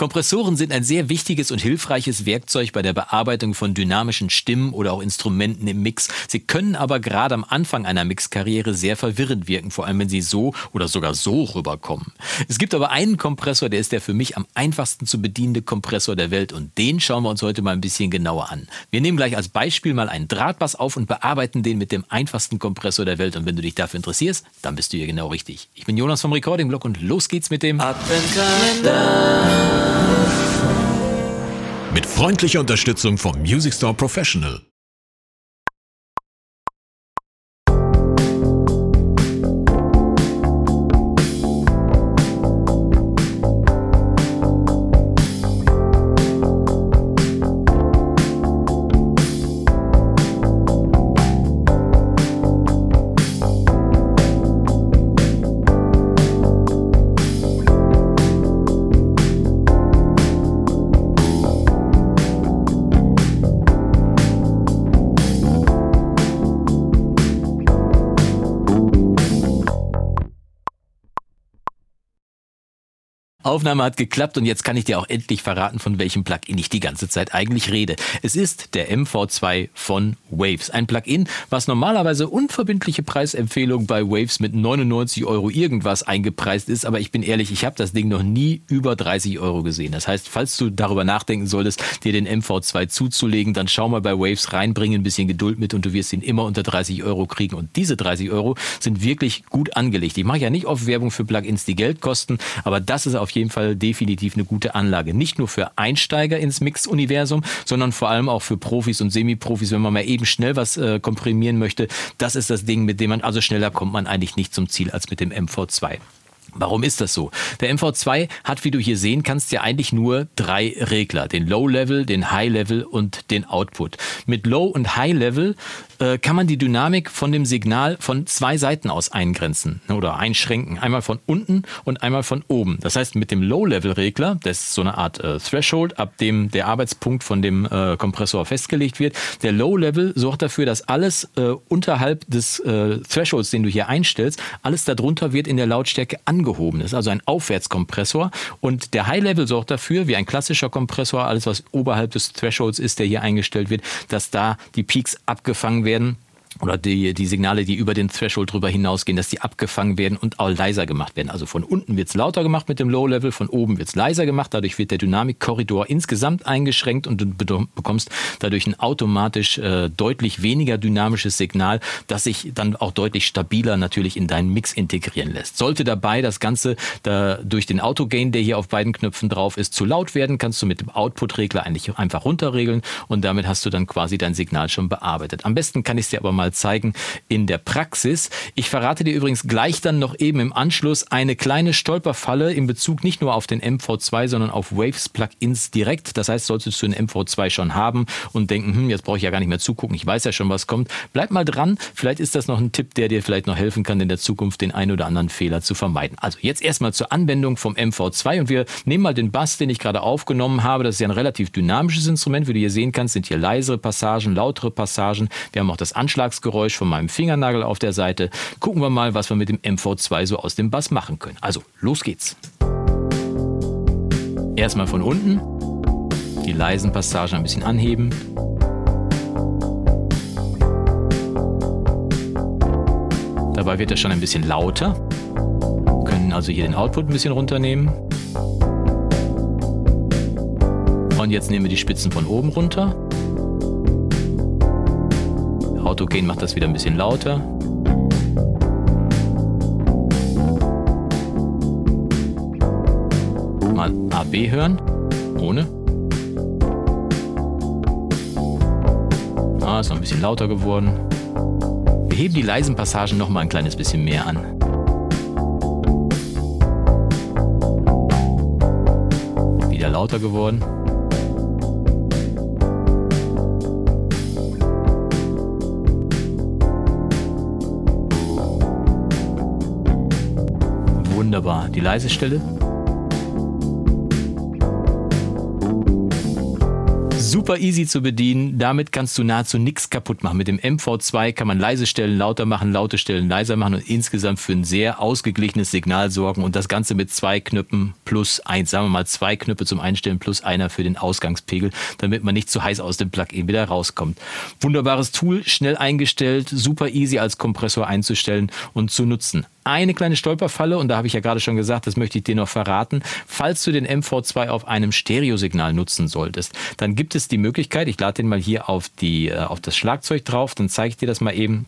Kompressoren sind ein sehr wichtiges und hilfreiches Werkzeug bei der Bearbeitung von dynamischen Stimmen oder auch Instrumenten im Mix. Sie können aber gerade am Anfang einer Mixkarriere sehr verwirrend wirken, vor allem wenn sie so oder sogar so rüberkommen. Es gibt aber einen Kompressor, der ist der für mich am einfachsten zu bedienende Kompressor der Welt und den schauen wir uns heute mal ein bisschen genauer an. Wir nehmen gleich als Beispiel mal einen Drahtbass auf und bearbeiten den mit dem einfachsten Kompressor der Welt und wenn du dich dafür interessierst, dann bist du hier genau richtig. Ich bin Jonas vom Recording Blog und los geht's mit dem Adventkalender. Mit freundlicher Unterstützung vom Music Store Professional. Aufnahme hat geklappt und jetzt kann ich dir auch endlich verraten, von welchem Plugin ich die ganze Zeit eigentlich rede. Es ist der MV2 von Waves. Ein Plugin, was normalerweise unverbindliche Preisempfehlung bei Waves mit 99 Euro irgendwas eingepreist ist. Aber ich bin ehrlich, ich habe das Ding noch nie über 30 Euro gesehen. Das heißt, falls du darüber nachdenken solltest, dir den MV2 zuzulegen, dann schau mal bei Waves reinbringen, ein bisschen Geduld mit und du wirst ihn immer unter 30 Euro kriegen. Und diese 30 Euro sind wirklich gut angelegt. Ich mache ja nicht oft Werbung für Plugins, die Geld kosten, aber das ist auf auf jeden Fall definitiv eine gute Anlage. Nicht nur für Einsteiger ins Mix-Universum, sondern vor allem auch für Profis und Semi-Profis, wenn man mal eben schnell was äh, komprimieren möchte. Das ist das Ding, mit dem man, also schneller kommt man eigentlich nicht zum Ziel als mit dem MV2. Warum ist das so? Der MV2 hat, wie du hier sehen kannst, ja eigentlich nur drei Regler. Den Low-Level, den High-Level und den Output. Mit Low- und High-Level äh, kann man die Dynamik von dem Signal von zwei Seiten aus eingrenzen oder einschränken. Einmal von unten und einmal von oben. Das heißt, mit dem Low-Level-Regler, das ist so eine Art äh, Threshold, ab dem der Arbeitspunkt von dem äh, Kompressor festgelegt wird, der Low-Level sorgt dafür, dass alles äh, unterhalb des äh, Thresholds, den du hier einstellst, alles darunter wird in der Lautstärke angehoben. Ist also ein Aufwärtskompressor. Und der High-Level sorgt dafür, wie ein klassischer Kompressor, alles was oberhalb des Thresholds ist, der hier eingestellt wird, dass da die Peaks abgefangen werden oder die, die Signale, die über den Threshold drüber hinausgehen, dass die abgefangen werden und auch leiser gemacht werden. Also von unten wird es lauter gemacht mit dem Low-Level, von oben wird es leiser gemacht. Dadurch wird der Dynamikkorridor insgesamt eingeschränkt und du bekommst dadurch ein automatisch äh, deutlich weniger dynamisches Signal, das sich dann auch deutlich stabiler natürlich in deinen Mix integrieren lässt. Sollte dabei das Ganze da durch den Autogain, der hier auf beiden Knöpfen drauf ist, zu laut werden, kannst du mit dem Output-Regler eigentlich einfach runterregeln und damit hast du dann quasi dein Signal schon bearbeitet. Am besten kann ich es dir aber mal mal zeigen in der Praxis. Ich verrate dir übrigens gleich dann noch eben im Anschluss eine kleine Stolperfalle in Bezug nicht nur auf den MV2, sondern auf Waves Plugins direkt. Das heißt, solltest du einen MV2 schon haben und denken, hm, jetzt brauche ich ja gar nicht mehr zugucken, ich weiß ja schon, was kommt. Bleib mal dran, vielleicht ist das noch ein Tipp, der dir vielleicht noch helfen kann, in der Zukunft den einen oder anderen Fehler zu vermeiden. Also jetzt erstmal zur Anwendung vom MV2 und wir nehmen mal den Bass, den ich gerade aufgenommen habe. Das ist ja ein relativ dynamisches Instrument. Wie du hier sehen kannst, sind hier leisere Passagen, lautere Passagen. Wir haben auch das Anschlags Geräusch von meinem Fingernagel auf der Seite. Gucken wir mal, was wir mit dem MV2 so aus dem Bass machen können. Also, los geht's. Erstmal von unten. Die leisen Passagen ein bisschen anheben. Dabei wird er schon ein bisschen lauter. Wir können also hier den Output ein bisschen runternehmen. Und jetzt nehmen wir die Spitzen von oben runter. Autogen macht das wieder ein bisschen lauter. Mal AB hören. Ohne. Ah, ist noch ein bisschen lauter geworden. Wir heben die leisen Passagen noch mal ein kleines bisschen mehr an. Wieder lauter geworden. Wunderbar. Die leise Stelle. Super easy zu bedienen. Damit kannst du nahezu nichts kaputt machen. Mit dem MV2 kann man leise Stellen lauter machen, laute Stellen leiser machen und insgesamt für ein sehr ausgeglichenes Signal sorgen. Und das Ganze mit zwei Knöpfen plus eins. Sagen wir mal zwei Knöpfe zum Einstellen plus einer für den Ausgangspegel, damit man nicht zu heiß aus dem Plugin wieder rauskommt. Wunderbares Tool, schnell eingestellt, super easy als Kompressor einzustellen und zu nutzen eine kleine Stolperfalle und da habe ich ja gerade schon gesagt, das möchte ich dir noch verraten. Falls du den MV2 auf einem Stereosignal nutzen solltest, dann gibt es die Möglichkeit, ich lade den mal hier auf, die, äh, auf das Schlagzeug drauf, dann zeige ich dir das mal eben.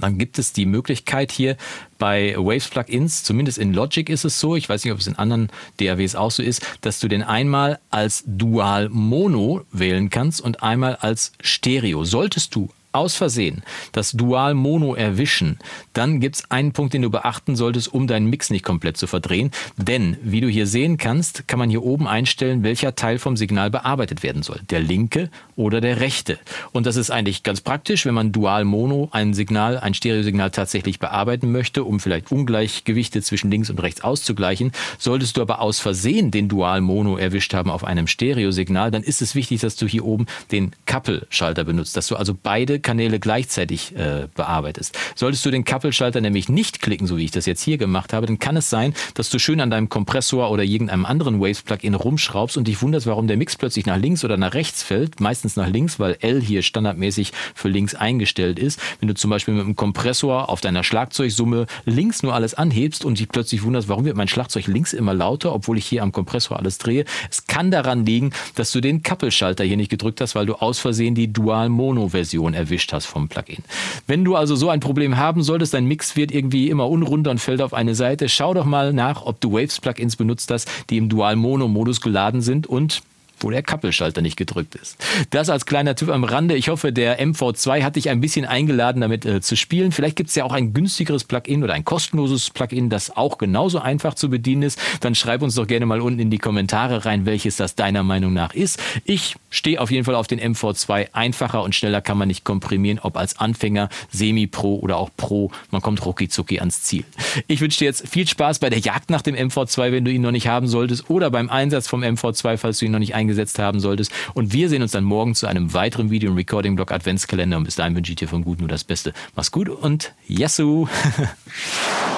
Dann gibt es die Möglichkeit hier bei Waves Plugins, zumindest in Logic ist es so, ich weiß nicht, ob es in anderen DAWs auch so ist, dass du den einmal als Dual Mono wählen kannst und einmal als Stereo. Solltest du aus Versehen das Dual Mono erwischen, dann gibt es einen Punkt, den du beachten solltest, um deinen Mix nicht komplett zu verdrehen. Denn, wie du hier sehen kannst, kann man hier oben einstellen, welcher Teil vom Signal bearbeitet werden soll. Der linke oder der rechte. Und das ist eigentlich ganz praktisch, wenn man Dual Mono ein Signal, ein Stereosignal tatsächlich bearbeiten möchte, um vielleicht Ungleichgewichte zwischen links und rechts auszugleichen. Solltest du aber aus Versehen den Dual Mono erwischt haben auf einem Stereosignal, dann ist es wichtig, dass du hier oben den Couple-Schalter benutzt, dass du also beide Kanäle gleichzeitig äh, bearbeitest. Solltest du den Couple-Schalter nämlich nicht klicken, so wie ich das jetzt hier gemacht habe, dann kann es sein, dass du schön an deinem Kompressor oder irgendeinem anderen Waves-Plugin rumschraubst und dich wunderst, warum der Mix plötzlich nach links oder nach rechts fällt. Meistens nach links, weil L hier standardmäßig für links eingestellt ist. Wenn du zum Beispiel mit einem Kompressor auf deiner Schlagzeugsumme links nur alles anhebst und dich plötzlich wunderst, warum wird mein Schlagzeug links immer lauter, obwohl ich hier am Kompressor alles drehe. Es kann daran liegen, dass du den Couple-Schalter hier nicht gedrückt hast, weil du aus Versehen die Dual-Mono-Version erwischt erwischt hast vom Plugin. Wenn du also so ein Problem haben solltest, dein Mix wird irgendwie immer unrunder und fällt auf eine Seite, schau doch mal nach, ob du Waves-Plugins benutzt hast, die im Dual-Mono-Modus geladen sind und wo der Kappelschalter nicht gedrückt ist. Das als kleiner Tipp am Rande. Ich hoffe, der MV2 hat dich ein bisschen eingeladen, damit äh, zu spielen. Vielleicht gibt es ja auch ein günstigeres Plugin oder ein kostenloses Plugin, das auch genauso einfach zu bedienen ist. Dann schreib uns doch gerne mal unten in die Kommentare rein, welches das deiner Meinung nach ist. Ich stehe auf jeden Fall auf den MV2. Einfacher und schneller kann man nicht komprimieren, ob als Anfänger, Semi-Pro oder auch Pro. Man kommt rucki ans Ziel. Ich wünsche dir jetzt viel Spaß bei der Jagd nach dem MV2, wenn du ihn noch nicht haben solltest, oder beim Einsatz vom MV2, falls du ihn noch nicht eingesetzt eingesetzt haben solltest. Und wir sehen uns dann morgen zu einem weiteren Video im Recording-Blog Adventskalender. Und bis dahin wünsche ich dir vom Guten nur das Beste. Mach's gut und Yassou!